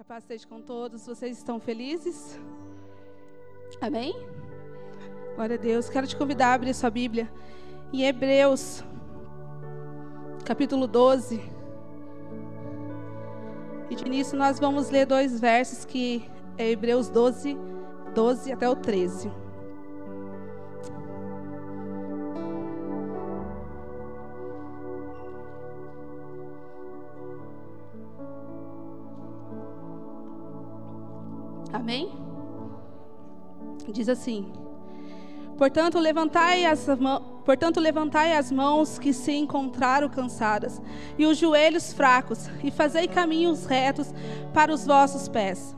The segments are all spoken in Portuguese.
Que a paz esteja com todos. Vocês estão felizes? Amém? Glória a Deus. Quero te convidar a abrir sua Bíblia em Hebreus, capítulo 12. E de início nós vamos ler dois versos que é Hebreus 12, 12 até o 13. Diz assim: Portanto, levantai as mãos. Portanto, levantai as mãos que se encontraram cansadas, e os joelhos fracos, e fazei caminhos retos para os vossos pés.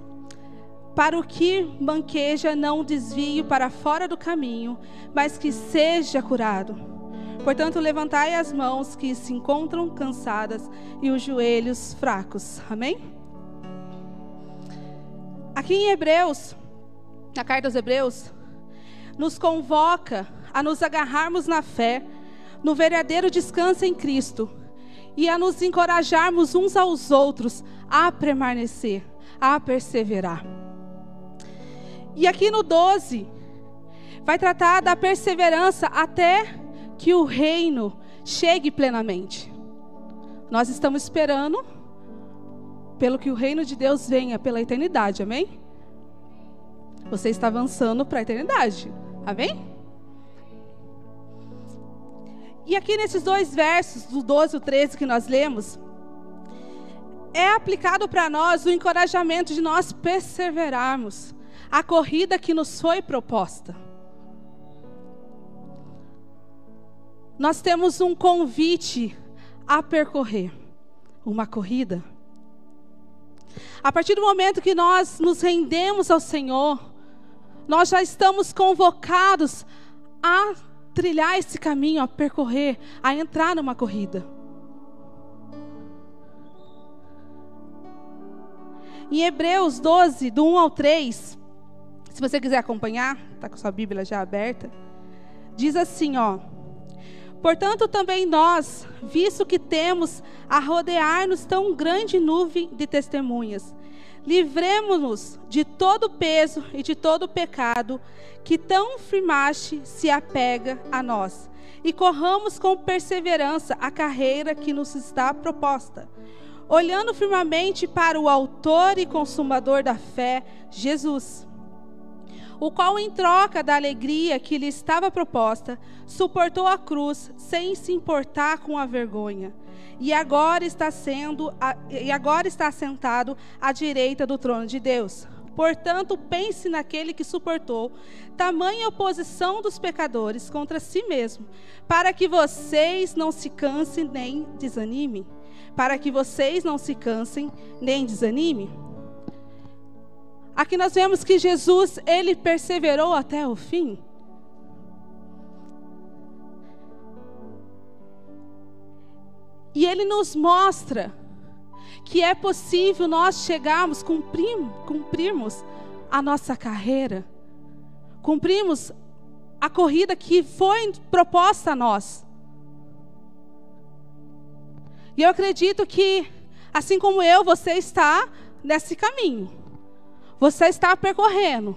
Para o que banqueja, não desvie para fora do caminho, mas que seja curado. Portanto, levantai as mãos que se encontram cansadas e os joelhos fracos. Amém? Aqui em Hebreus, na carta aos Hebreus, nos convoca a nos agarrarmos na fé, no verdadeiro descanso em Cristo e a nos encorajarmos uns aos outros a permanecer, a perseverar. E aqui no 12, vai tratar da perseverança até que o reino chegue plenamente. Nós estamos esperando pelo que o reino de Deus venha pela eternidade, amém? Você está avançando para a eternidade, amém? E aqui nesses dois versos, do 12 e o 13 que nós lemos, é aplicado para nós o encorajamento de nós perseverarmos a corrida que nos foi proposta. Nós temos um convite a percorrer uma corrida a partir do momento que nós nos rendemos ao Senhor, nós já estamos convocados a trilhar esse caminho, a percorrer, a entrar numa corrida. Em Hebreus 12, do 1 ao 3, se você quiser acompanhar, está com sua Bíblia já aberta, diz assim, ó. Portanto, também nós, visto que temos a rodear-nos tão grande nuvem de testemunhas, livremos-nos de todo peso e de todo pecado que tão firmaste se apega a nós, e corramos com perseverança a carreira que nos está proposta, olhando firmemente para o Autor e Consumador da fé, Jesus o qual, em troca da alegria que lhe estava proposta, suportou a cruz sem se importar com a vergonha. E agora está sendo e agora está sentado à direita do trono de Deus. Portanto, pense naquele que suportou tamanha oposição dos pecadores contra si mesmo, para que vocês não se cansem nem desanimem. Para que vocês não se cansem nem desanimem. Aqui nós vemos que Jesus, ele perseverou até o fim. E ele nos mostra que é possível nós chegarmos, cumprir, cumprirmos a nossa carreira, cumprirmos a corrida que foi proposta a nós. E eu acredito que, assim como eu, você está nesse caminho. Você está percorrendo.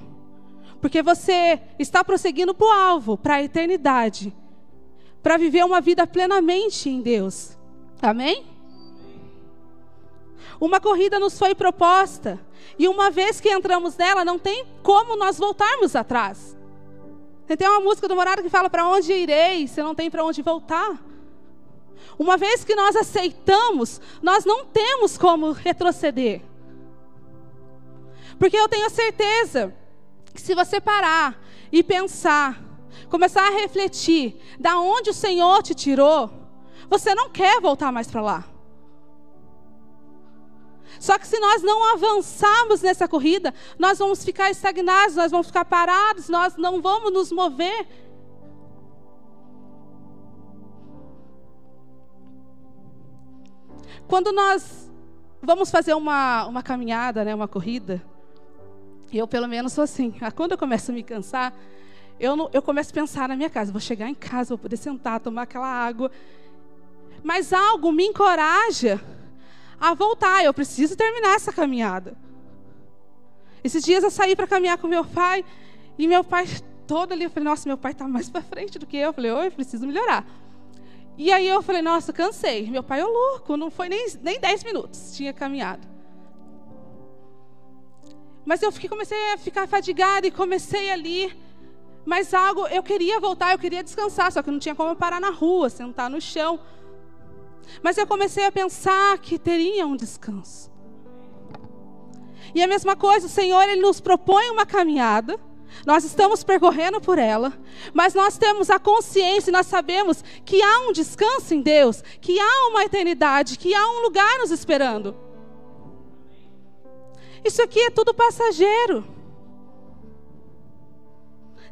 Porque você está prosseguindo para o alvo, para a eternidade. Para viver uma vida plenamente em Deus. Amém? Uma corrida nos foi proposta. E uma vez que entramos nela, não tem como nós voltarmos atrás. Tem uma música do Morado que fala: Para onde irei? Você não tem para onde voltar. Uma vez que nós aceitamos, nós não temos como retroceder. Porque eu tenho certeza que se você parar e pensar, começar a refletir da onde o Senhor te tirou, você não quer voltar mais para lá. Só que se nós não avançarmos nessa corrida, nós vamos ficar estagnados, nós vamos ficar parados, nós não vamos nos mover. Quando nós vamos fazer uma, uma caminhada, né, uma corrida, eu, pelo menos, sou assim. Quando eu começo a me cansar, eu, não, eu começo a pensar na minha casa. Vou chegar em casa, vou poder sentar, tomar aquela água. Mas algo me encoraja a voltar. Eu preciso terminar essa caminhada. Esses dias eu saí para caminhar com meu pai e meu pai todo ali, eu falei, nossa, meu pai está mais para frente do que eu. Eu falei, oi, preciso melhorar. E aí eu falei, nossa, cansei. Meu pai é louco, não foi nem, nem 10 minutos, tinha caminhado. Mas eu fiquei, comecei a ficar fadigada e comecei ali. Mas algo, eu queria voltar, eu queria descansar, só que não tinha como parar na rua, sentar no chão. Mas eu comecei a pensar que teria um descanso. E a mesma coisa, o Senhor, Ele nos propõe uma caminhada. Nós estamos percorrendo por ela, mas nós temos a consciência e nós sabemos que há um descanso em Deus, que há uma eternidade, que há um lugar nos esperando. Isso aqui é tudo passageiro.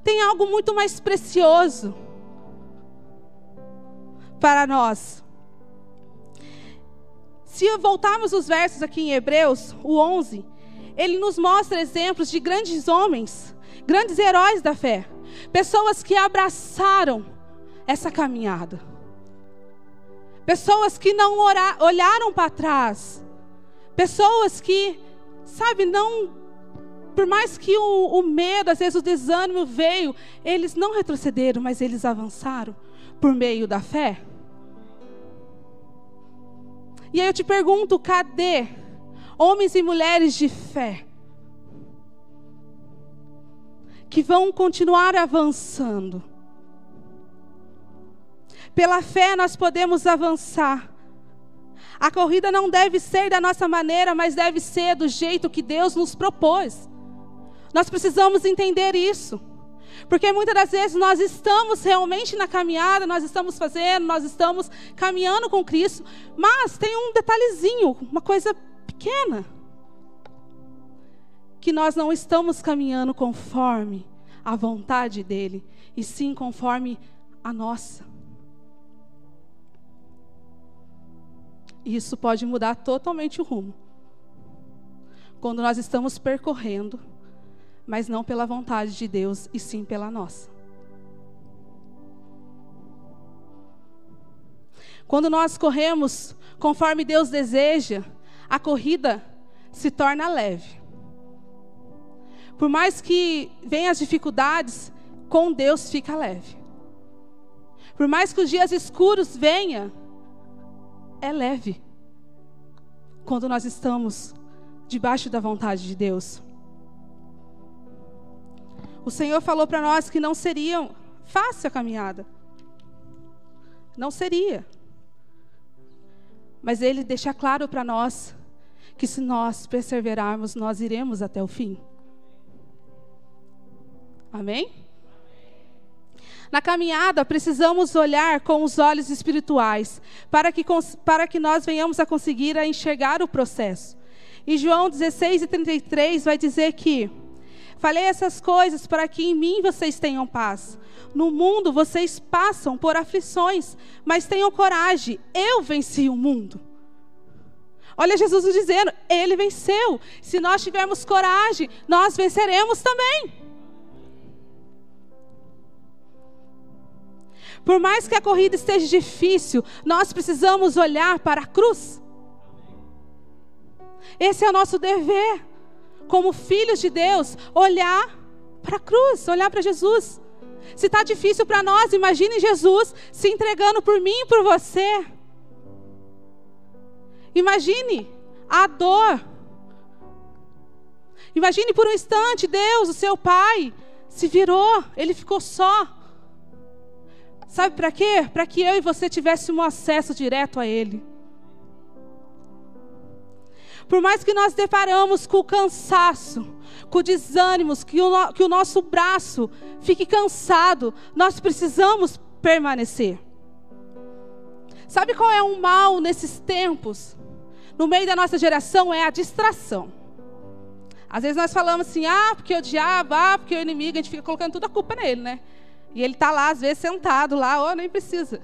Tem algo muito mais precioso para nós. Se voltarmos os versos aqui em Hebreus, o 11, ele nos mostra exemplos de grandes homens grandes heróis da fé, pessoas que abraçaram essa caminhada, pessoas que não olharam para trás, pessoas que, sabe, não, por mais que o, o medo, às vezes o desânimo veio, eles não retrocederam, mas eles avançaram por meio da fé. E aí eu te pergunto, cadê homens e mulheres de fé? que vão continuar avançando. Pela fé nós podemos avançar. A corrida não deve ser da nossa maneira, mas deve ser do jeito que Deus nos propôs. Nós precisamos entender isso. Porque muitas das vezes nós estamos realmente na caminhada, nós estamos fazendo, nós estamos caminhando com Cristo, mas tem um detalhezinho, uma coisa pequena que nós não estamos caminhando conforme a vontade dele, e sim conforme a nossa. Isso pode mudar totalmente o rumo. Quando nós estamos percorrendo, mas não pela vontade de Deus, e sim pela nossa. Quando nós corremos conforme Deus deseja, a corrida se torna leve. Por mais que venham as dificuldades, com Deus fica leve. Por mais que os dias escuros venham, é leve. Quando nós estamos debaixo da vontade de Deus. O Senhor falou para nós que não seria fácil a caminhada. Não seria. Mas Ele deixa claro para nós que se nós perseverarmos, nós iremos até o fim. Amém? Na caminhada, precisamos olhar com os olhos espirituais, para que, para que nós venhamos a conseguir a enxergar o processo. Em João 16 e 33 vai dizer que: Falei essas coisas para que em mim vocês tenham paz. No mundo vocês passam por aflições, mas tenham coragem, eu venci o mundo. Olha Jesus dizendo, ele venceu. Se nós tivermos coragem, nós venceremos também. Por mais que a corrida esteja difícil, nós precisamos olhar para a cruz. Esse é o nosso dever, como filhos de Deus, olhar para a cruz, olhar para Jesus. Se está difícil para nós, imagine Jesus se entregando por mim e por você. Imagine a dor. Imagine por um instante Deus, o seu Pai, se virou, ele ficou só. Sabe para quê? Para que eu e você tivéssemos acesso direto a Ele. Por mais que nós deparamos com o cansaço, com desânimos, que o, que o nosso braço fique cansado, nós precisamos permanecer. Sabe qual é o mal nesses tempos? No meio da nossa geração é a distração. Às vezes nós falamos assim, ah, porque o diabo, ah, porque o inimigo, a gente fica colocando toda a culpa nele, né? E ele está lá, às vezes, sentado lá, oh, nem precisa.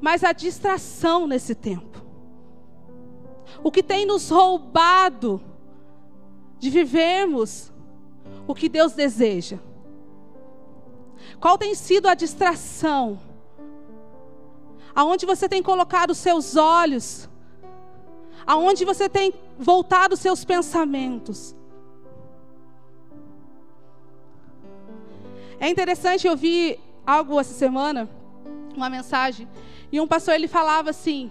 Mas a distração nesse tempo o que tem nos roubado de vivermos o que Deus deseja. Qual tem sido a distração? Aonde você tem colocado os seus olhos? Aonde você tem voltado os seus pensamentos? É interessante, eu vi algo essa semana, uma mensagem, e um pastor ele falava assim: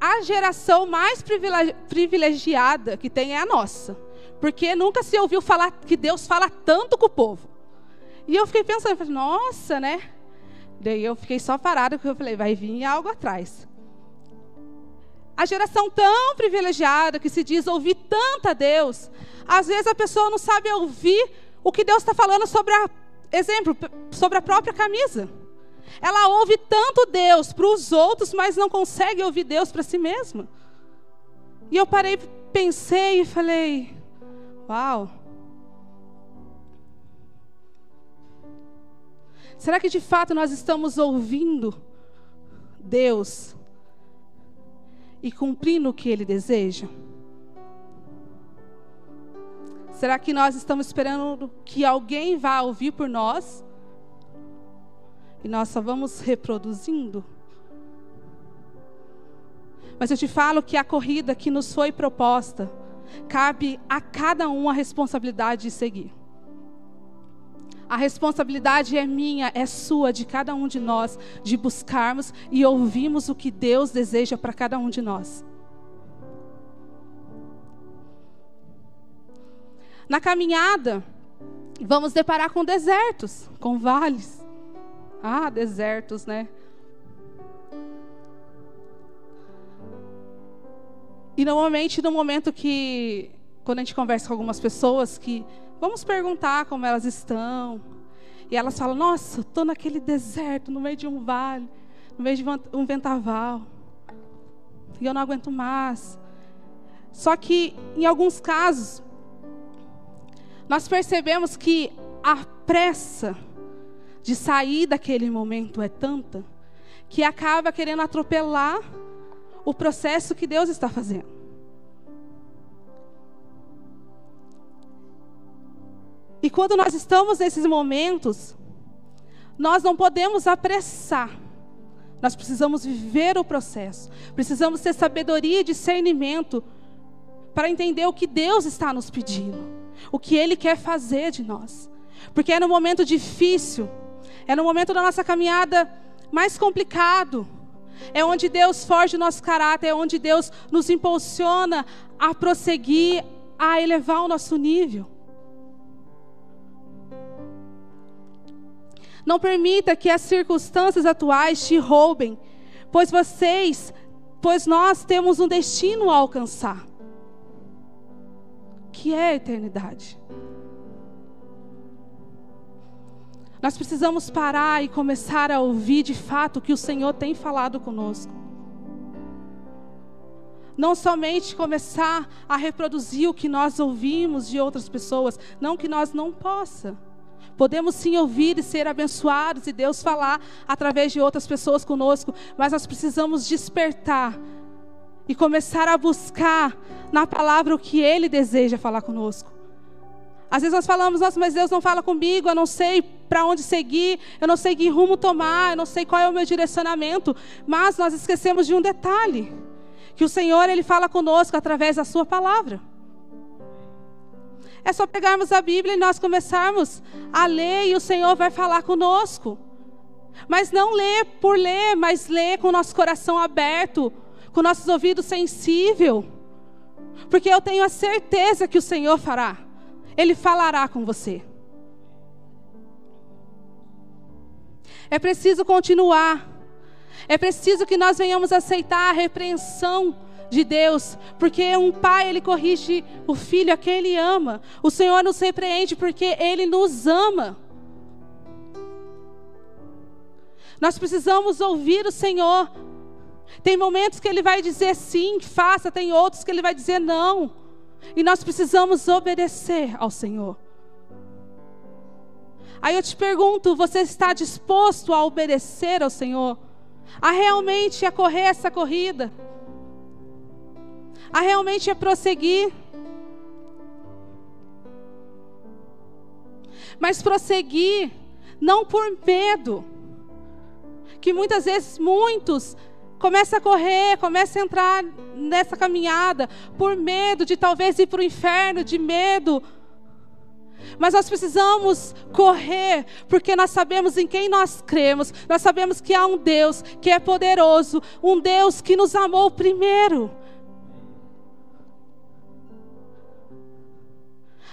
a geração mais privilegiada que tem é a nossa, porque nunca se ouviu falar que Deus fala tanto com o povo. E eu fiquei pensando, falei, nossa, né? Daí eu fiquei só parada, porque eu falei, vai vir algo atrás. A geração tão privilegiada que se diz ouvir tanto a Deus, às vezes a pessoa não sabe ouvir o que Deus está falando sobre a, exemplo, sobre a própria camisa. Ela ouve tanto Deus para os outros, mas não consegue ouvir Deus para si mesma. E eu parei, pensei e falei: Uau! Será que de fato nós estamos ouvindo Deus e cumprindo o que Ele deseja? Será que nós estamos esperando que alguém vá ouvir por nós? E nós só vamos reproduzindo? Mas eu te falo que a corrida que nos foi proposta, cabe a cada um a responsabilidade de seguir. A responsabilidade é minha, é sua, de cada um de nós, de buscarmos e ouvirmos o que Deus deseja para cada um de nós. Na caminhada, vamos deparar com desertos, com vales. Ah, desertos, né? E normalmente, no momento que, quando a gente conversa com algumas pessoas, que vamos perguntar como elas estão, e elas falam: Nossa, estou naquele deserto, no meio de um vale, no meio de um ventaval, e eu não aguento mais. Só que, em alguns casos, nós percebemos que a pressa de sair daquele momento é tanta que acaba querendo atropelar o processo que Deus está fazendo. E quando nós estamos nesses momentos, nós não podemos apressar. Nós precisamos viver o processo. Precisamos ter sabedoria e discernimento para entender o que Deus está nos pedindo o que Ele quer fazer de nós. Porque é no momento difícil, é no momento da nossa caminhada mais complicado, é onde Deus forge o nosso caráter, é onde Deus nos impulsiona a prosseguir, a elevar o nosso nível. Não permita que as circunstâncias atuais te roubem, pois vocês, pois nós temos um destino a alcançar que é a eternidade. Nós precisamos parar e começar a ouvir de fato o que o Senhor tem falado conosco. Não somente começar a reproduzir o que nós ouvimos de outras pessoas, não que nós não possa. Podemos sim ouvir e ser abençoados e Deus falar através de outras pessoas conosco, mas nós precisamos despertar e começar a buscar na palavra o que Ele deseja falar conosco. Às vezes nós falamos, nossa, mas Deus não fala comigo, eu não sei para onde seguir, eu não sei que rumo tomar, eu não sei qual é o meu direcionamento. Mas nós esquecemos de um detalhe: que o Senhor, Ele fala conosco através da Sua palavra. É só pegarmos a Bíblia e nós começarmos a ler e o Senhor vai falar conosco. Mas não ler por ler, mas ler com o nosso coração aberto com nossos ouvidos sensíveis, porque eu tenho a certeza que o Senhor fará, Ele falará com você. É preciso continuar, é preciso que nós venhamos aceitar a repreensão de Deus, porque um pai ele corrige o filho a quem ele ama. O Senhor nos repreende porque ele nos ama. Nós precisamos ouvir o Senhor tem momentos que ele vai dizer sim, faça, tem outros que ele vai dizer não. E nós precisamos obedecer ao Senhor. Aí eu te pergunto: você está disposto a obedecer ao Senhor? A realmente a correr essa corrida? A realmente a prosseguir? Mas prosseguir não por medo, que muitas vezes muitos Começa a correr, começa a entrar nessa caminhada por medo de talvez ir para o inferno, de medo. Mas nós precisamos correr, porque nós sabemos em quem nós cremos. Nós sabemos que há um Deus que é poderoso, um Deus que nos amou primeiro.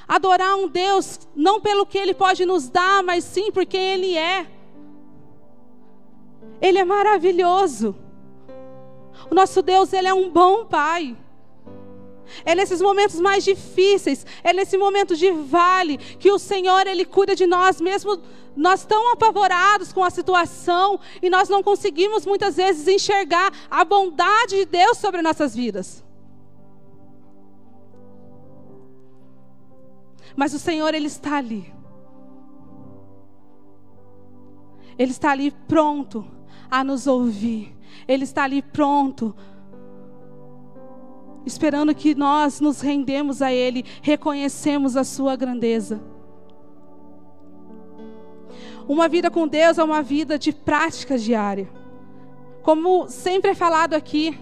Adorar um Deus não pelo que Ele pode nos dar, mas sim por quem Ele é. Ele é maravilhoso. O nosso Deus, Ele é um bom Pai. É nesses momentos mais difíceis, é nesse momento de vale, que o Senhor, Ele cuida de nós, mesmo nós tão apavorados com a situação, e nós não conseguimos muitas vezes enxergar a bondade de Deus sobre nossas vidas. Mas o Senhor, Ele está ali. Ele está ali pronto a nos ouvir. Ele está ali pronto, esperando que nós nos rendemos a Ele, reconhecemos a Sua grandeza. Uma vida com Deus é uma vida de prática diária. Como sempre é falado aqui,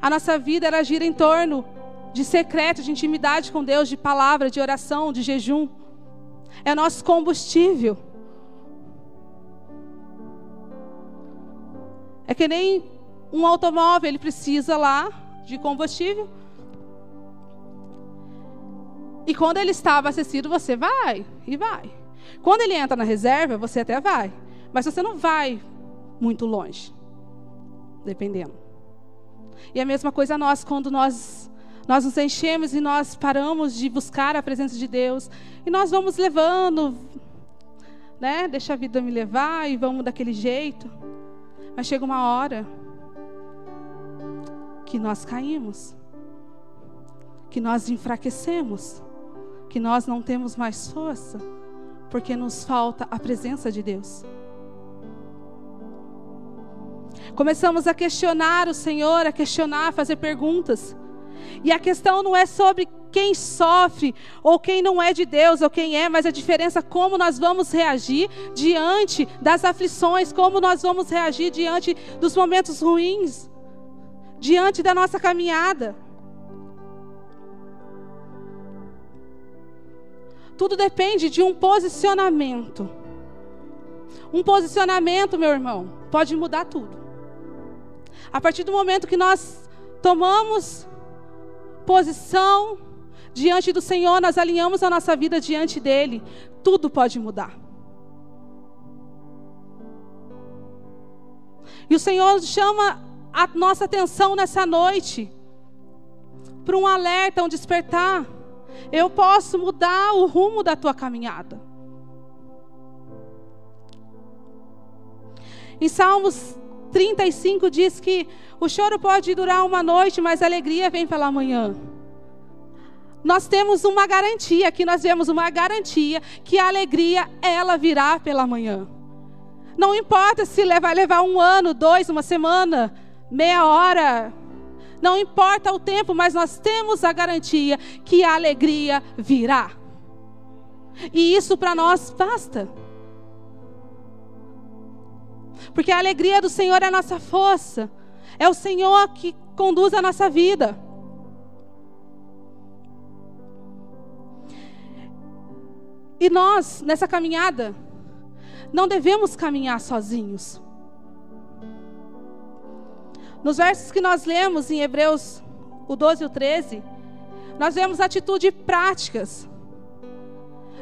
a nossa vida ela gira em torno de secreto, de intimidade com Deus, de palavra, de oração, de jejum. É nosso combustível. É que nem um automóvel, ele precisa lá de combustível. E quando ele está abastecido, você vai e vai. Quando ele entra na reserva, você até vai. Mas você não vai muito longe. Dependendo. E a mesma coisa nós, quando nós nós nos enchemos e nós paramos de buscar a presença de Deus. E nós vamos levando, né? Deixa a vida me levar e vamos daquele jeito. Mas chega uma hora que nós caímos, que nós enfraquecemos, que nós não temos mais força, porque nos falta a presença de Deus. Começamos a questionar o Senhor, a questionar, a fazer perguntas. E a questão não é sobre quem sofre ou quem não é de Deus ou quem é, mas a diferença é como nós vamos reagir diante das aflições, como nós vamos reagir diante dos momentos ruins, diante da nossa caminhada. Tudo depende de um posicionamento. Um posicionamento, meu irmão, pode mudar tudo. A partir do momento que nós tomamos posição diante do Senhor, nós alinhamos a nossa vida diante dEle, tudo pode mudar. E o Senhor chama a nossa atenção nessa noite para um alerta, um despertar. Eu posso mudar o rumo da tua caminhada. Em Salmos 35 diz que o choro pode durar uma noite, mas a alegria vem pela manhã. Nós temos uma garantia, aqui nós vemos uma garantia que a alegria ela virá pela manhã. Não importa se vai levar um ano, dois, uma semana, meia hora. Não importa o tempo, mas nós temos a garantia que a alegria virá. E isso para nós basta. Porque a alegria do Senhor é a nossa força. É o Senhor que conduz a nossa vida. E nós, nessa caminhada, não devemos caminhar sozinhos. Nos versos que nós lemos em Hebreus, o 12 e o 13, nós vemos atitudes práticas.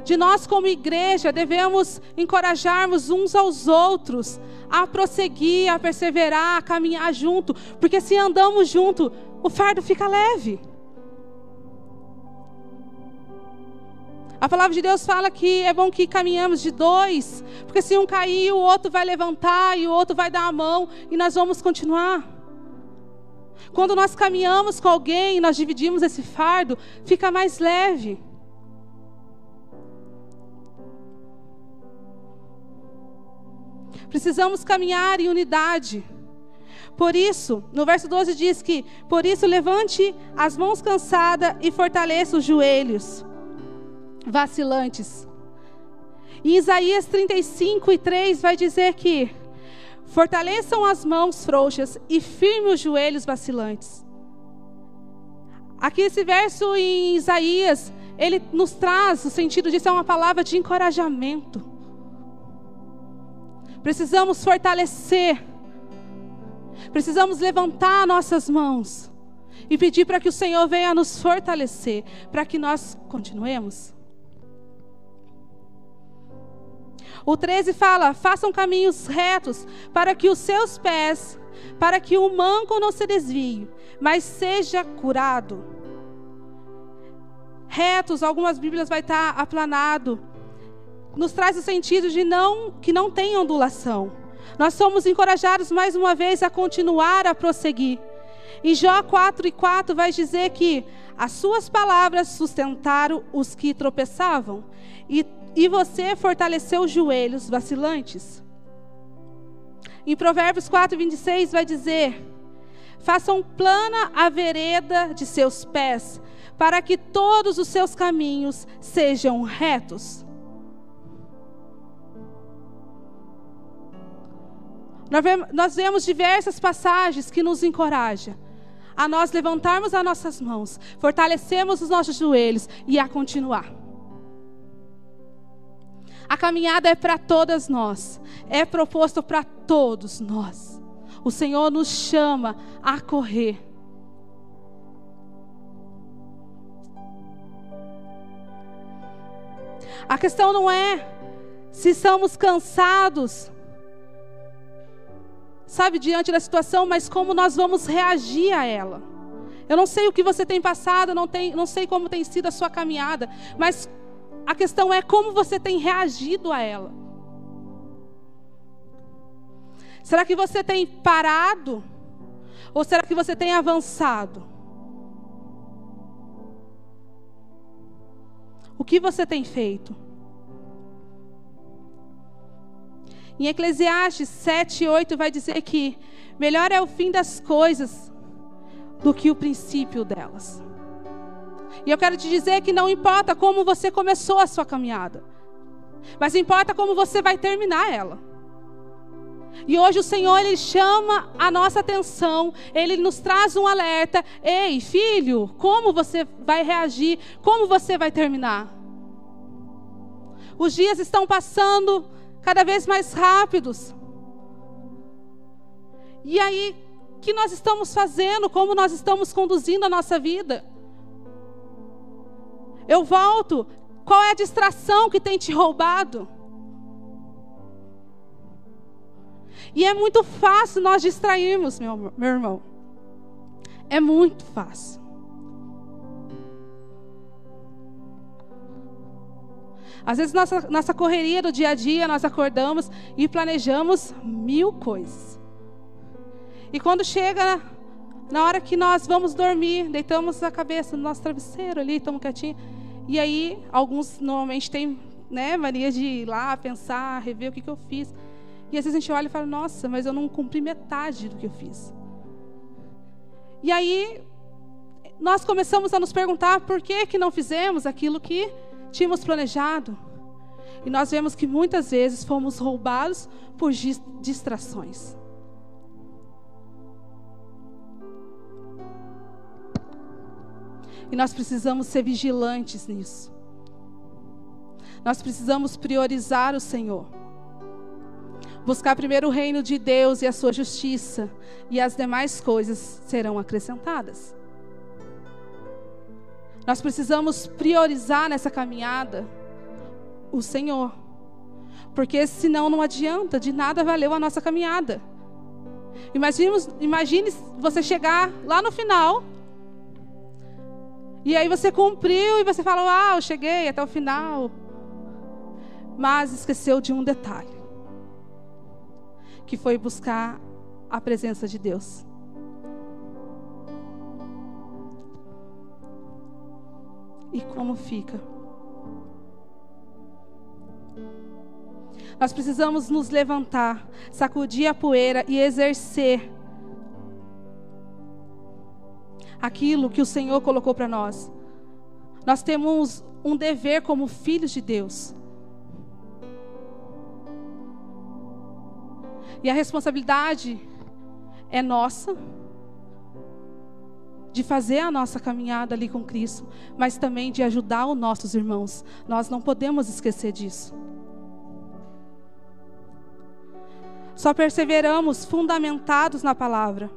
De nós, como igreja, devemos encorajarmos uns aos outros a prosseguir, a perseverar, a caminhar junto, porque se andamos junto, o fardo fica leve. A palavra de Deus fala que é bom que caminhamos de dois, porque se um cair, o outro vai levantar e o outro vai dar a mão e nós vamos continuar. Quando nós caminhamos com alguém e nós dividimos esse fardo, fica mais leve. Precisamos caminhar em unidade. Por isso, no verso 12 diz que: Por isso, levante as mãos cansadas e fortaleça os joelhos vacilantes. Em Isaías 35 e 3 vai dizer que: Fortaleçam as mãos frouxas e firme os joelhos vacilantes. Aqui esse verso em Isaías, ele nos traz, o sentido disso é uma palavra de encorajamento. Precisamos fortalecer, precisamos levantar nossas mãos e pedir para que o Senhor venha nos fortalecer, para que nós continuemos. O 13 fala: façam caminhos retos para que os seus pés, para que o manco não se desvie, mas seja curado. Retos, algumas Bíblias vai estar aplanado. Nos traz o sentido de não que não tem ondulação. Nós somos encorajados mais uma vez a continuar a prosseguir. Em Jó 4 e 4 vai dizer que as suas palavras sustentaram os que tropeçavam e e você fortaleceu os joelhos vacilantes. Em Provérbios 4, 26 vai dizer: Façam plana a vereda de seus pés, para que todos os seus caminhos sejam retos. Nós vemos diversas passagens que nos encorajam a nós levantarmos as nossas mãos, fortalecemos os nossos joelhos e a continuar. A caminhada é para todas nós, é proposto para todos nós. O Senhor nos chama a correr. A questão não é se estamos cansados, sabe, diante da situação, mas como nós vamos reagir a ela. Eu não sei o que você tem passado, não, tem, não sei como tem sido a sua caminhada, mas a questão é como você tem reagido a ela. Será que você tem parado? Ou será que você tem avançado? O que você tem feito? Em Eclesiastes 7, 8 vai dizer que melhor é o fim das coisas do que o princípio delas. E eu quero te dizer que não importa como você começou a sua caminhada, mas importa como você vai terminar ela. E hoje o Senhor ele chama a nossa atenção, ele nos traz um alerta: "Ei, filho, como você vai reagir? Como você vai terminar?" Os dias estão passando cada vez mais rápidos. E aí, o que nós estamos fazendo? Como nós estamos conduzindo a nossa vida? Eu volto. Qual é a distração que tem te roubado? E é muito fácil nós distrairmos, meu, meu irmão. É muito fácil. Às vezes, nossa, nossa correria do dia a dia, nós acordamos e planejamos mil coisas. E quando chega na hora que nós vamos dormir, deitamos a cabeça no nosso travesseiro ali, estamos quietinhos. E aí, alguns normalmente têm né, mania de ir lá, pensar, rever o que, que eu fiz. E às vezes a gente olha e fala, nossa, mas eu não cumpri metade do que eu fiz. E aí, nós começamos a nos perguntar por que, que não fizemos aquilo que tínhamos planejado. E nós vemos que muitas vezes fomos roubados por distrações. E nós precisamos ser vigilantes nisso. Nós precisamos priorizar o Senhor. Buscar primeiro o reino de Deus e a sua justiça, e as demais coisas serão acrescentadas. Nós precisamos priorizar nessa caminhada o Senhor. Porque senão não adianta, de nada valeu a nossa caminhada. Imagine, imagine você chegar lá no final e aí você cumpriu e você fala, ah, eu cheguei até o final. Mas esqueceu de um detalhe. Que foi buscar a presença de Deus. E como fica? Nós precisamos nos levantar, sacudir a poeira e exercer aquilo que o Senhor colocou para nós. Nós temos um dever como filhos de Deus. E a responsabilidade é nossa. de fazer a nossa caminhada ali com Cristo, mas também de ajudar os nossos irmãos. Nós não podemos esquecer disso. Só perseveramos fundamentados na palavra.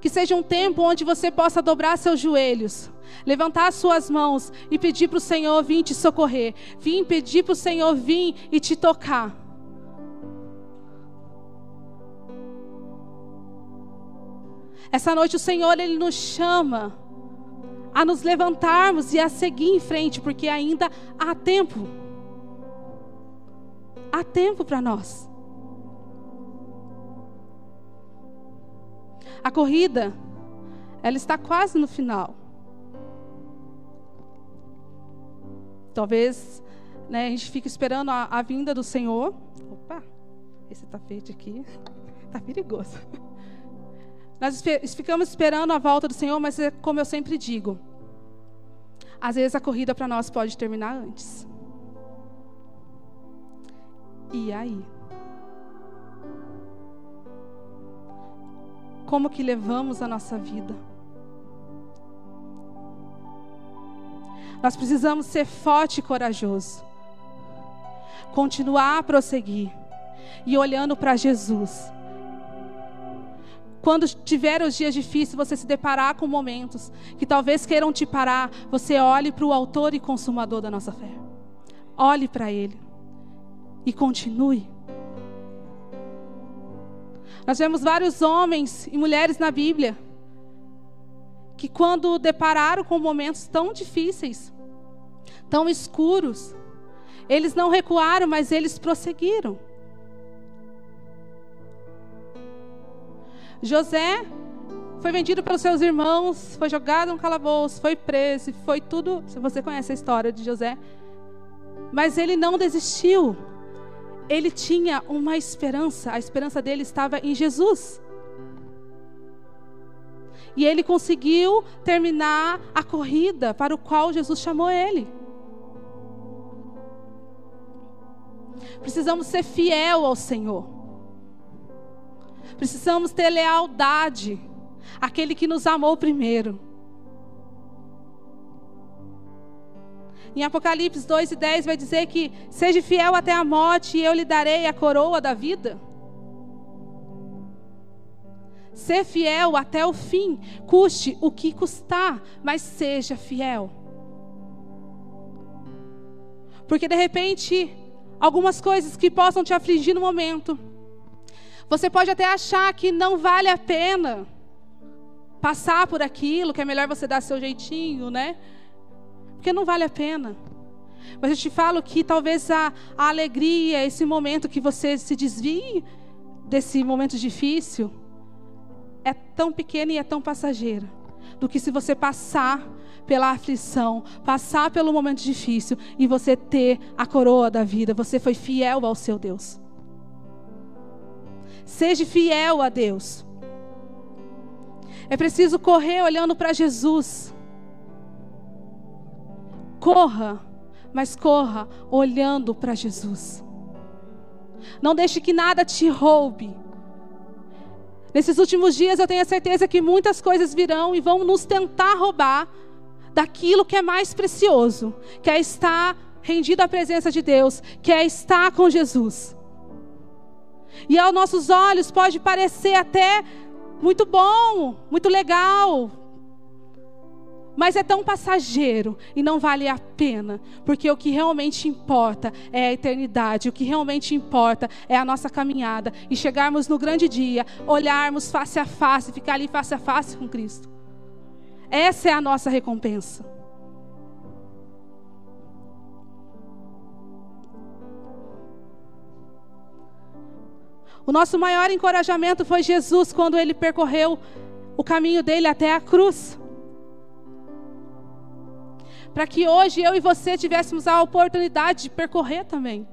Que seja um tempo onde você possa dobrar seus joelhos, levantar suas mãos e pedir para o Senhor vir te socorrer, vir pedir para o Senhor vir e te tocar. Essa noite o Senhor ele nos chama a nos levantarmos e a seguir em frente, porque ainda há tempo. Há tempo para nós. A corrida, ela está quase no final. Talvez né, a gente fique esperando a, a vinda do Senhor. Opa, esse tapete aqui está perigoso. Nós ficamos esperando a volta do Senhor, mas é como eu sempre digo, às vezes a corrida para nós pode terminar antes. E aí? Como que levamos a nossa vida? Nós precisamos ser forte e corajoso. Continuar a prosseguir e olhando para Jesus quando tiver os dias difíceis, você se deparar com momentos que talvez queiram te parar, você olhe para o autor e consumador da nossa fé. Olhe para ele e continue. Nós vemos vários homens e mulheres na Bíblia que, quando depararam com momentos tão difíceis, tão escuros, eles não recuaram, mas eles prosseguiram. José foi vendido pelos seus irmãos, foi jogado no calabouço, foi preso, foi tudo. Se você conhece a história de José, mas ele não desistiu. Ele tinha uma esperança, a esperança dele estava em Jesus. E ele conseguiu terminar a corrida para o qual Jesus chamou ele. Precisamos ser fiel ao Senhor. Precisamos ter lealdade àquele que nos amou primeiro. Em Apocalipse 2 e 10 vai dizer que seja fiel até a morte e eu lhe darei a coroa da vida. Ser fiel até o fim, custe o que custar, mas seja fiel. Porque de repente, algumas coisas que possam te afligir no momento, você pode até achar que não vale a pena passar por aquilo, que é melhor você dar seu jeitinho, né? Porque não vale a pena. Mas eu te falo que talvez a, a alegria, esse momento que você se desvie desse momento difícil, é tão pequena e é tão passageira, do que se você passar pela aflição, passar pelo momento difícil e você ter a coroa da vida, você foi fiel ao seu Deus. Seja fiel a Deus. É preciso correr olhando para Jesus. Corra, mas corra olhando para Jesus. Não deixe que nada te roube. Nesses últimos dias eu tenho a certeza que muitas coisas virão e vão nos tentar roubar daquilo que é mais precioso, que é estar rendido à presença de Deus, que é estar com Jesus. E aos nossos olhos pode parecer até muito bom, muito legal, mas é tão passageiro e não vale a pena, porque o que realmente importa é a eternidade, o que realmente importa é a nossa caminhada e chegarmos no grande dia, olharmos face a face, ficar ali face a face com Cristo. Essa é a nossa recompensa. O nosso maior encorajamento foi Jesus quando ele percorreu o caminho dele até a cruz. Para que hoje eu e você tivéssemos a oportunidade de percorrer também.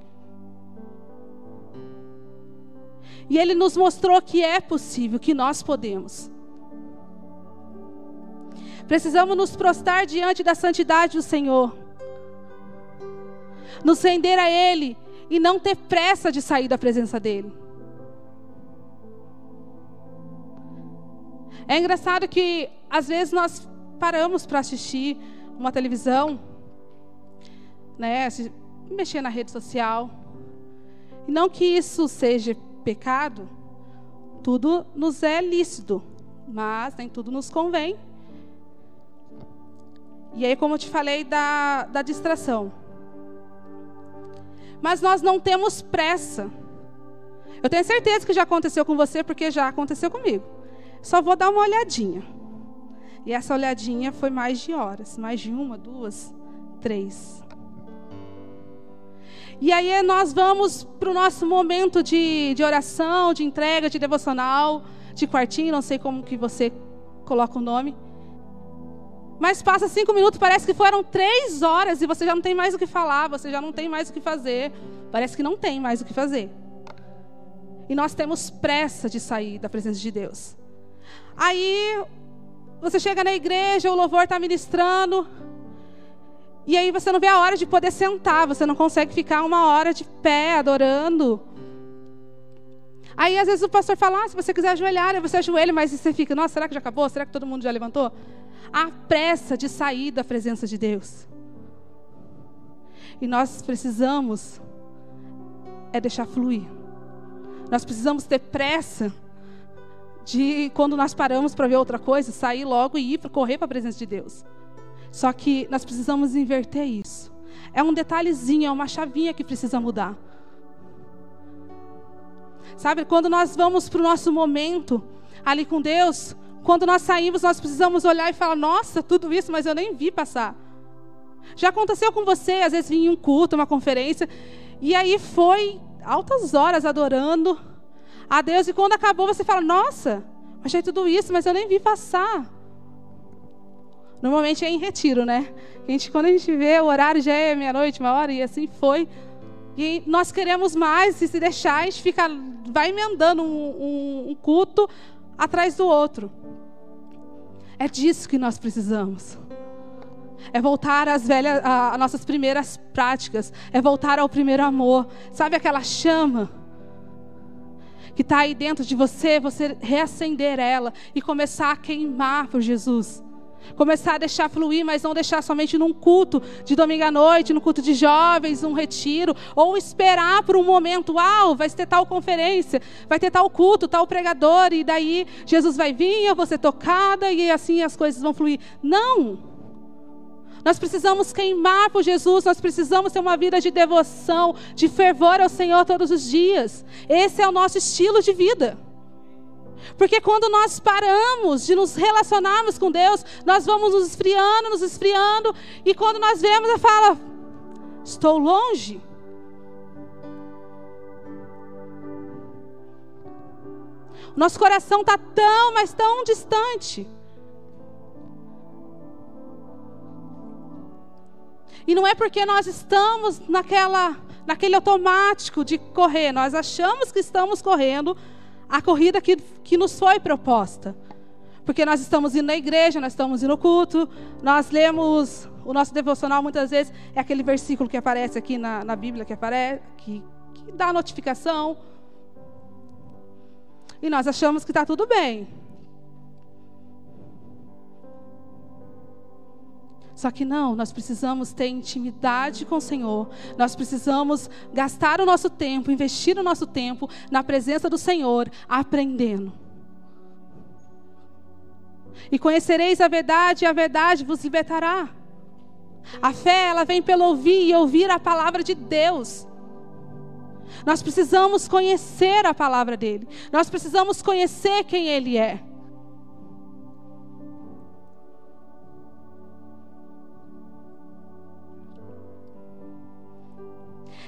E ele nos mostrou que é possível, que nós podemos. Precisamos nos prostrar diante da santidade do Senhor. Nos render a Ele e não ter pressa de sair da presença dEle. É engraçado que às vezes nós paramos para assistir uma televisão, né, mexer na rede social. E não que isso seja pecado, tudo nos é lícito, mas nem tudo nos convém. E aí, como eu te falei, da, da distração. Mas nós não temos pressa. Eu tenho certeza que já aconteceu com você, porque já aconteceu comigo. Só vou dar uma olhadinha. E essa olhadinha foi mais de horas mais de uma, duas, três. E aí nós vamos para o nosso momento de, de oração, de entrega, de devocional, de quartinho, não sei como que você coloca o nome. Mas passa cinco minutos, parece que foram três horas e você já não tem mais o que falar, você já não tem mais o que fazer. Parece que não tem mais o que fazer. E nós temos pressa de sair da presença de Deus. Aí você chega na igreja, o louvor está ministrando. E aí você não vê a hora de poder sentar, você não consegue ficar uma hora de pé adorando. Aí às vezes o pastor fala: ah, se você quiser ajoelhar, você ajoelha, mas você fica: nossa, será que já acabou? Será que todo mundo já levantou? a pressa de sair da presença de Deus. E nós precisamos é deixar fluir. Nós precisamos ter pressa de quando nós paramos para ver outra coisa, sair logo e ir para correr para a presença de Deus. Só que nós precisamos inverter isso. É um detalhezinho, é uma chavinha que precisa mudar. Sabe, quando nós vamos para o nosso momento ali com Deus, quando nós saímos, nós precisamos olhar e falar: nossa, tudo isso, mas eu nem vi passar. Já aconteceu com você, às vezes vinha um culto, uma conferência, e aí foi altas horas adorando a Deus, e quando acabou você fala: nossa, achei tudo isso, mas eu nem vi passar. Normalmente é em retiro, né? A gente, quando a gente vê, o horário já é meia-noite, uma hora, e assim foi. E nós queremos mais, e se deixar, a gente fica, vai emendando um, um, um culto atrás do outro. É disso que nós precisamos. É voltar às velhas, às nossas primeiras práticas. É voltar ao primeiro amor. Sabe aquela chama que está aí dentro de você? Você reacender ela e começar a queimar por Jesus. Começar a deixar fluir, mas não deixar somente num culto de domingo à noite, no culto de jovens, um retiro, ou esperar por um momento, uau, vai ter tal conferência, vai ter tal culto, tal pregador, e daí Jesus vai vir, eu vou ser tocada, e assim as coisas vão fluir. Não! Nós precisamos queimar por Jesus, nós precisamos ter uma vida de devoção, de fervor ao Senhor todos os dias. Esse é o nosso estilo de vida. Porque quando nós paramos de nos relacionarmos com Deus, nós vamos nos esfriando, nos esfriando, e quando nós vemos, eu falo: estou longe. Nosso coração está tão, mas tão distante. E não é porque nós estamos naquela, naquele automático de correr, nós achamos que estamos correndo, a corrida que, que nos foi proposta. Porque nós estamos indo na igreja, nós estamos indo no culto, nós lemos o nosso devocional muitas vezes, é aquele versículo que aparece aqui na, na Bíblia, que aparece, que, que dá notificação. E nós achamos que está tudo bem. Só que não, nós precisamos ter intimidade com o Senhor. Nós precisamos gastar o nosso tempo, investir o nosso tempo na presença do Senhor, aprendendo. E conhecereis a verdade, e a verdade vos libertará. A fé, ela vem pelo ouvir e ouvir a palavra de Deus. Nós precisamos conhecer a palavra dele. Nós precisamos conhecer quem ele é.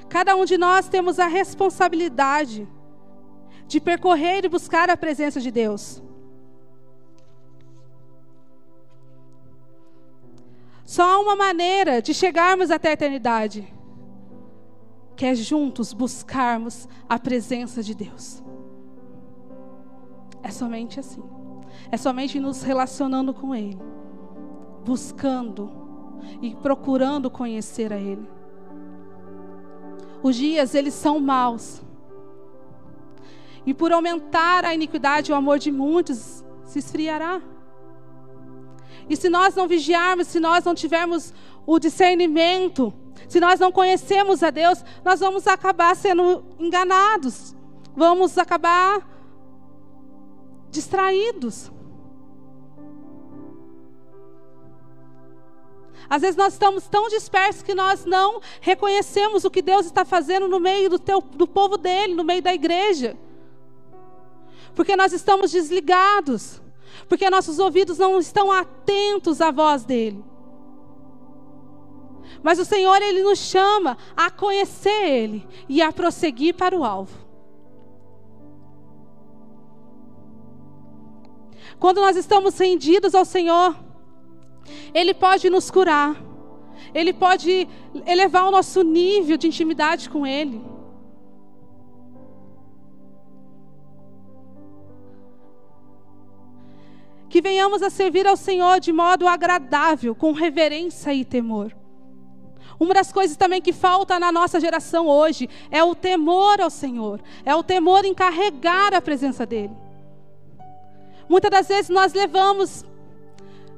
Cada um de nós temos a responsabilidade de percorrer e buscar a presença de Deus. Só há uma maneira de chegarmos até a eternidade, que é juntos buscarmos a presença de Deus. É somente assim. É somente nos relacionando com Ele, buscando e procurando conhecer a Ele. Os dias, eles são maus. E por aumentar a iniquidade, o amor de muitos se esfriará. E se nós não vigiarmos, se nós não tivermos o discernimento, se nós não conhecemos a Deus, nós vamos acabar sendo enganados, vamos acabar distraídos. Às vezes nós estamos tão dispersos que nós não reconhecemos o que Deus está fazendo no meio do, teu, do povo dele, no meio da igreja. Porque nós estamos desligados. Porque nossos ouvidos não estão atentos à voz dele. Mas o Senhor, Ele nos chama a conhecer Ele e a prosseguir para o alvo. Quando nós estamos rendidos ao Senhor, Ele pode nos curar, Ele pode elevar o nosso nível de intimidade com Ele. Que venhamos a servir ao Senhor de modo agradável, com reverência e temor. Uma das coisas também que falta na nossa geração hoje é o temor ao Senhor, é o temor em carregar a presença dEle. Muitas das vezes nós levamos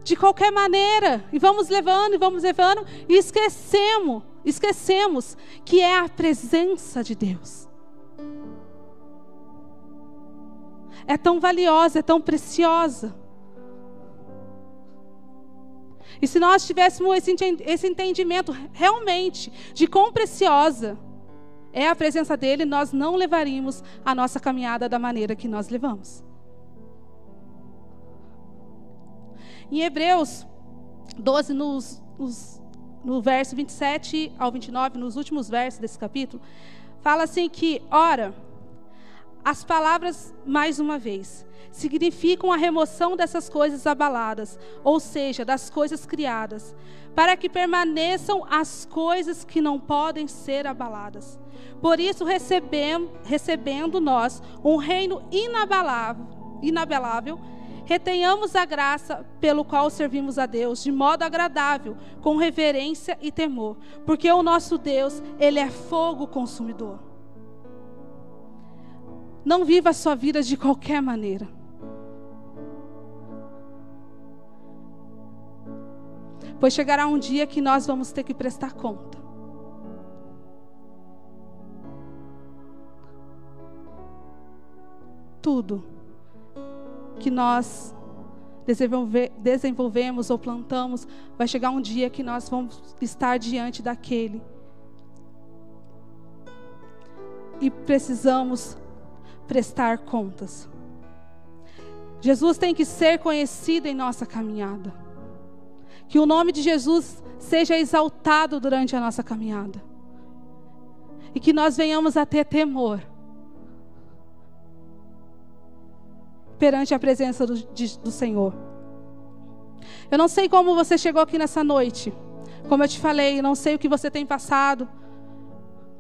de qualquer maneira, e vamos levando, e vamos levando, e esquecemos, esquecemos que é a presença de Deus. É tão valiosa, é tão preciosa. E se nós tivéssemos esse entendimento realmente de quão preciosa é a presença dele, nós não levaríamos a nossa caminhada da maneira que nós levamos. Em Hebreus 12, nos, nos, no verso 27 ao 29, nos últimos versos desse capítulo, fala assim que, ora, as palavras, mais uma vez, significam a remoção dessas coisas abaladas, ou seja, das coisas criadas, para que permaneçam as coisas que não podem ser abaladas. Por isso, recebemos, recebendo nós um reino inabalável, inabalável, retenhamos a graça pelo qual servimos a Deus de modo agradável, com reverência e temor, porque o nosso Deus, ele é fogo consumidor. Não viva a sua vida de qualquer maneira. Pois chegará um dia que nós vamos ter que prestar conta. Tudo que nós desenvolvemos ou plantamos, vai chegar um dia que nós vamos estar diante daquele. E precisamos prestar contas. Jesus tem que ser conhecido em nossa caminhada. Que o nome de Jesus seja exaltado durante a nossa caminhada. E que nós venhamos a ter temor perante a presença do, de, do Senhor. Eu não sei como você chegou aqui nessa noite. Como eu te falei, não sei o que você tem passado.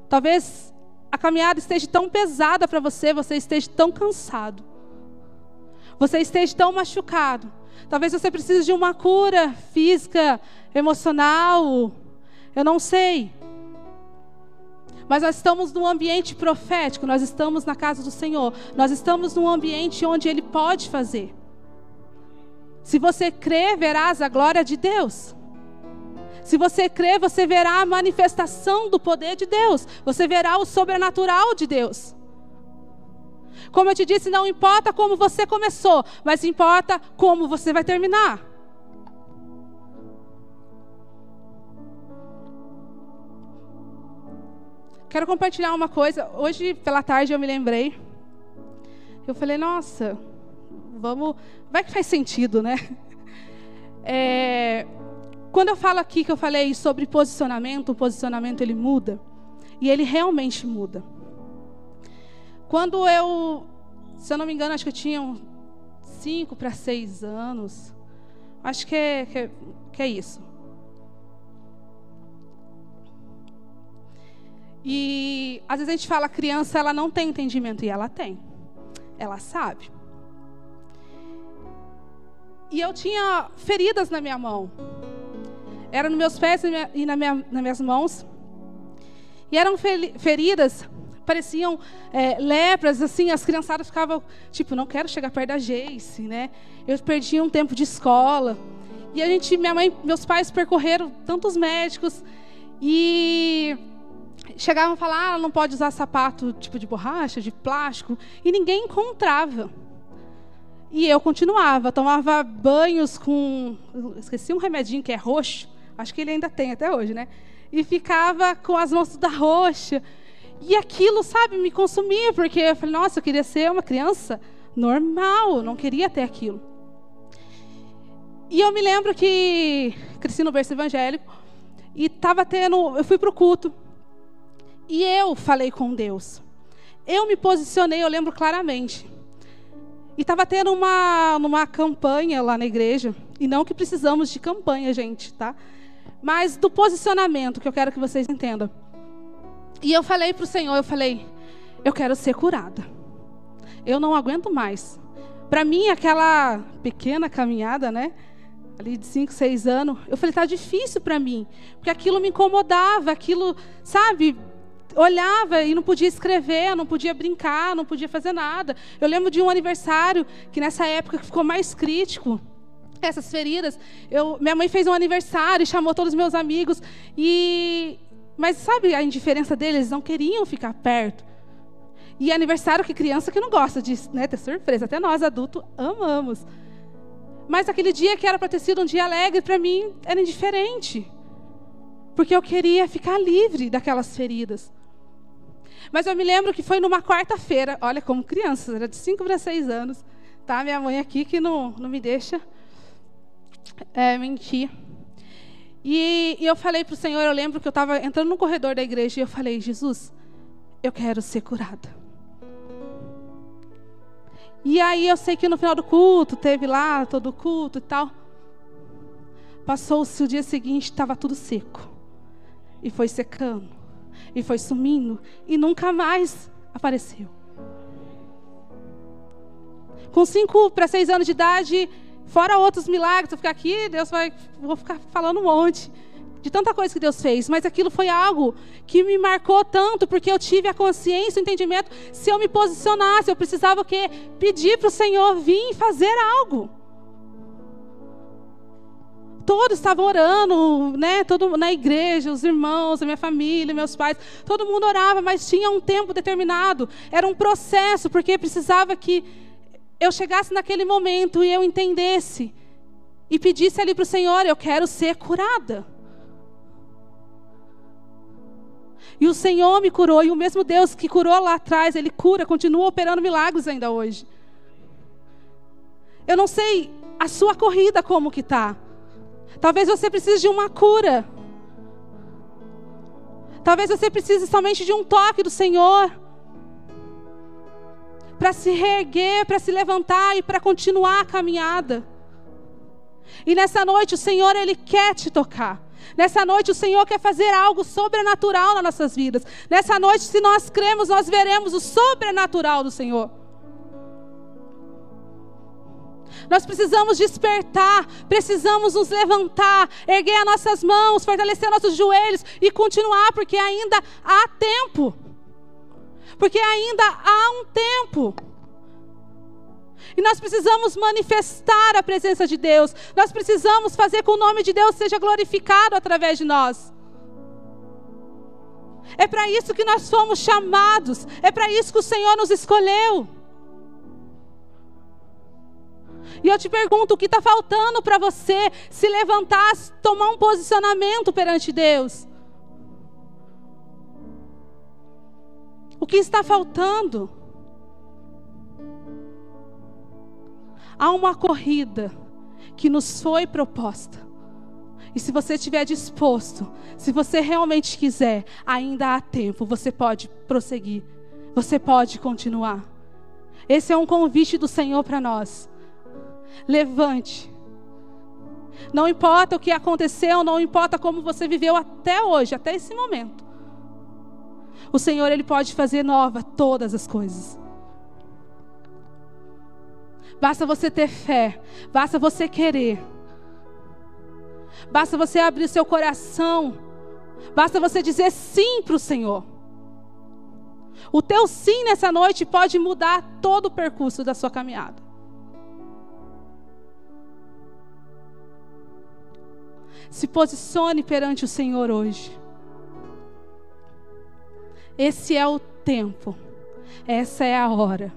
Talvez a caminhada esteja tão pesada para você, você esteja tão cansado. Você esteja tão machucado Talvez você precise de uma cura física, emocional. Eu não sei. Mas nós estamos num ambiente profético, nós estamos na casa do Senhor. Nós estamos num ambiente onde Ele pode fazer. Se você crê, verás a glória de Deus. Se você crê, você verá a manifestação do poder de Deus. Você verá o sobrenatural de Deus. Como eu te disse, não importa como você começou, mas importa como você vai terminar. Quero compartilhar uma coisa. Hoje pela tarde eu me lembrei. Eu falei, nossa, vamos. Vai que faz sentido, né? É, quando eu falo aqui que eu falei sobre posicionamento, o posicionamento ele muda. E ele realmente muda. Quando eu, se eu não me engano, acho que eu tinha uns 5 para 6 anos. Acho que é, que, é, que é isso. E às vezes a gente fala, criança ela não tem entendimento, e ela tem. Ela sabe. E eu tinha feridas na minha mão. Era nos meus pés e na minha, nas minhas mãos. E eram feridas apareciam é, lepras, assim, as criançadas ficavam, tipo, não quero chegar perto da Jace, né? Eu perdi um tempo de escola. E a gente, minha mãe, meus pais percorreram tantos médicos e chegavam a falar, ah, não pode usar sapato tipo de borracha, de plástico, e ninguém encontrava. E eu continuava, tomava banhos com, esqueci um remedinho que é roxo, acho que ele ainda tem até hoje, né? E ficava com as mãos toda roxa. E aquilo, sabe, me consumia, porque eu falei, nossa, eu queria ser uma criança normal, não queria ter aquilo. E eu me lembro que cresci no berço evangélico e estava tendo, eu fui para o culto e eu falei com Deus. Eu me posicionei, eu lembro claramente. E estava tendo uma, uma campanha lá na igreja. E não que precisamos de campanha, gente, tá? Mas do posicionamento que eu quero que vocês entendam. E eu falei para o Senhor, eu falei, eu quero ser curada. Eu não aguento mais. Para mim, aquela pequena caminhada, né? ali de 5, 6 anos, eu falei, tá difícil para mim, porque aquilo me incomodava, aquilo, sabe, olhava e não podia escrever, não podia brincar, não podia fazer nada. Eu lembro de um aniversário que nessa época ficou mais crítico. Essas feridas, eu, minha mãe fez um aniversário, chamou todos os meus amigos e mas sabe a indiferença deles, eles não queriam ficar perto. E aniversário que criança que não gosta de né, ter surpresa, até nós adultos amamos. Mas aquele dia que era para ter sido um dia alegre, para mim era indiferente. Porque eu queria ficar livre daquelas feridas. Mas eu me lembro que foi numa quarta-feira, olha, como criança, era de 5 para 6 anos. Tá? Minha mãe aqui que não, não me deixa é, mentir. E, e eu falei para o Senhor, eu lembro que eu estava entrando no corredor da igreja e eu falei, Jesus, eu quero ser curada. E aí eu sei que no final do culto, teve lá todo o culto e tal. Passou-se o dia seguinte, estava tudo seco. E foi secando. E foi sumindo. E nunca mais apareceu. Com cinco para seis anos de idade, fora outros milagres, eu ficar aqui, Deus vai, vou ficar falando um monte de tanta coisa que Deus fez, mas aquilo foi algo que me marcou tanto, porque eu tive a consciência, o entendimento, se eu me posicionasse, eu precisava o quê? Pedir para o Senhor vir fazer algo. Todos estavam orando, né? Todo, na igreja, os irmãos, a minha família, meus pais, todo mundo orava, mas tinha um tempo determinado. Era um processo, porque precisava que eu chegasse naquele momento e eu entendesse e pedisse ali para o Senhor: eu quero ser curada. E o Senhor me curou, e o mesmo Deus que curou lá atrás, Ele cura, continua operando milagres ainda hoje. Eu não sei a sua corrida como que está. Talvez você precise de uma cura. Talvez você precise somente de um toque do Senhor. Para se reerguer, para se levantar e para continuar a caminhada. E nessa noite o Senhor, Ele quer te tocar. Nessa noite o Senhor quer fazer algo sobrenatural nas nossas vidas. Nessa noite, se nós cremos, nós veremos o sobrenatural do Senhor. Nós precisamos despertar, precisamos nos levantar, erguer as nossas mãos, fortalecer nossos joelhos e continuar, porque ainda há tempo. Porque ainda há um tempo. E nós precisamos manifestar a presença de Deus. Nós precisamos fazer com que o nome de Deus seja glorificado através de nós. É para isso que nós fomos chamados. É para isso que o Senhor nos escolheu. E eu te pergunto: o que está faltando para você se levantar, tomar um posicionamento perante Deus? O que está faltando? Há uma corrida que nos foi proposta. E se você estiver disposto, se você realmente quiser, ainda há tempo, você pode prosseguir, você pode continuar. Esse é um convite do Senhor para nós. Levante. Não importa o que aconteceu, não importa como você viveu até hoje, até esse momento. O Senhor ele pode fazer nova todas as coisas. Basta você ter fé, basta você querer. Basta você abrir seu coração. Basta você dizer sim para o Senhor. O teu sim nessa noite pode mudar todo o percurso da sua caminhada. Se posicione perante o Senhor hoje. Esse é o tempo. Essa é a hora.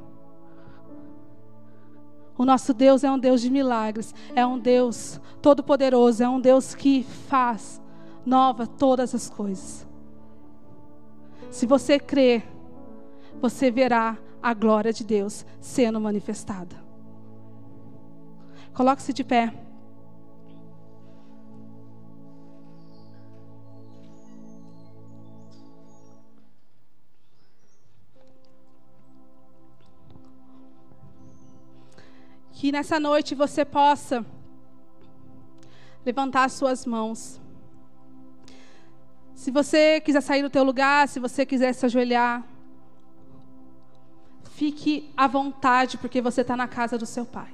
O nosso Deus é um Deus de milagres, é um Deus todo-poderoso, é um Deus que faz nova todas as coisas. Se você crer, você verá a glória de Deus sendo manifestada. Coloque-se de pé. Que nessa noite você possa levantar as suas mãos. Se você quiser sair do teu lugar, se você quiser se ajoelhar, fique à vontade, porque você está na casa do seu pai.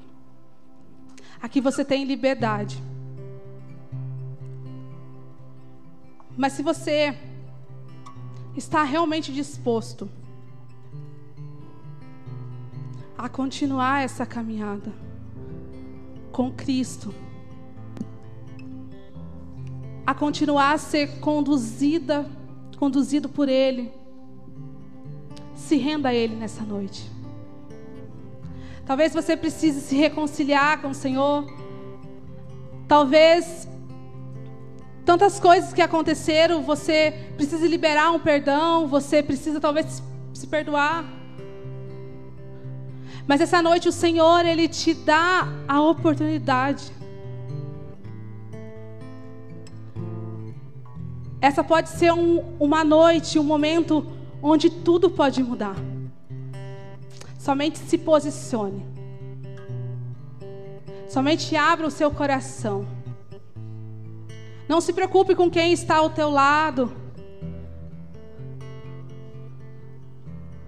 Aqui você tem liberdade. Mas se você está realmente disposto a continuar essa caminhada com Cristo, a continuar a ser conduzida, conduzido por Ele. Se renda a Ele nessa noite. Talvez você precise se reconciliar com o Senhor. Talvez tantas coisas que aconteceram, você precisa liberar um perdão, você precisa talvez se perdoar. Mas essa noite o Senhor, Ele te dá a oportunidade. Essa pode ser um, uma noite, um momento onde tudo pode mudar. Somente se posicione. Somente abra o seu coração. Não se preocupe com quem está ao teu lado.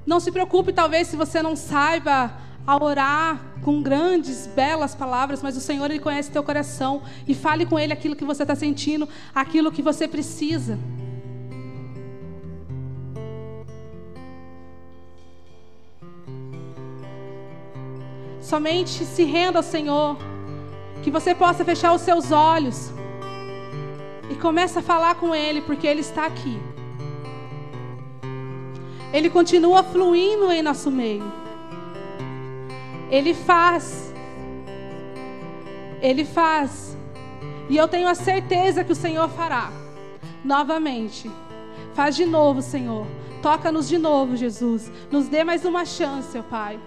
Não se preocupe, talvez, se você não saiba a orar com grandes, belas palavras, mas o Senhor ele conhece teu coração e fale com ele aquilo que você está sentindo, aquilo que você precisa. Somente se renda ao Senhor, que você possa fechar os seus olhos e comece a falar com Ele, porque Ele está aqui. Ele continua fluindo em nosso meio. Ele faz. Ele faz. E eu tenho a certeza que o Senhor fará. Novamente. Faz de novo, Senhor. Toca-nos de novo, Jesus. Nos dê mais uma chance, ó Pai.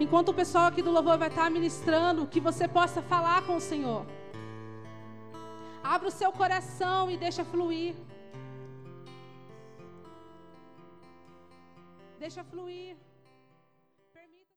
Enquanto o pessoal aqui do louvor vai estar ministrando, que você possa falar com o Senhor. Abra o seu coração e deixa fluir. Deixa fluir.